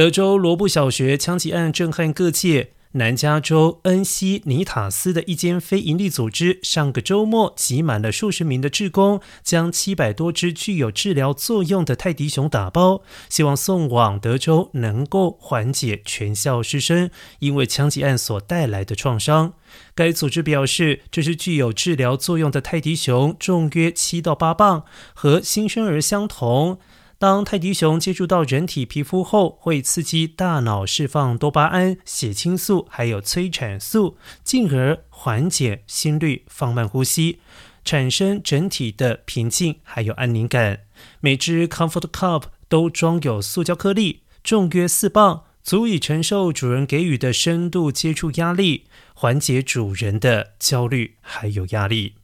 德州罗布小学枪击案震撼各界。南加州恩西尼塔斯的一间非营利组织，上个周末挤满了数十名的志工，将七百多只具有治疗作用的泰迪熊打包，希望送往德州，能够缓解全校师生因为枪击案所带来的创伤。该组织表示，这是具有治疗作用的泰迪熊，重约七到八磅，和新生儿相同。当泰迪熊接触到人体皮肤后，会刺激大脑释放多巴胺、血清素，还有催产素，进而缓解心率、放慢呼吸，产生整体的平静还有安宁感。每只 Comfort Cup 都装有塑胶颗粒，重约四磅，足以承受主人给予的深度接触压力，缓解主人的焦虑还有压力。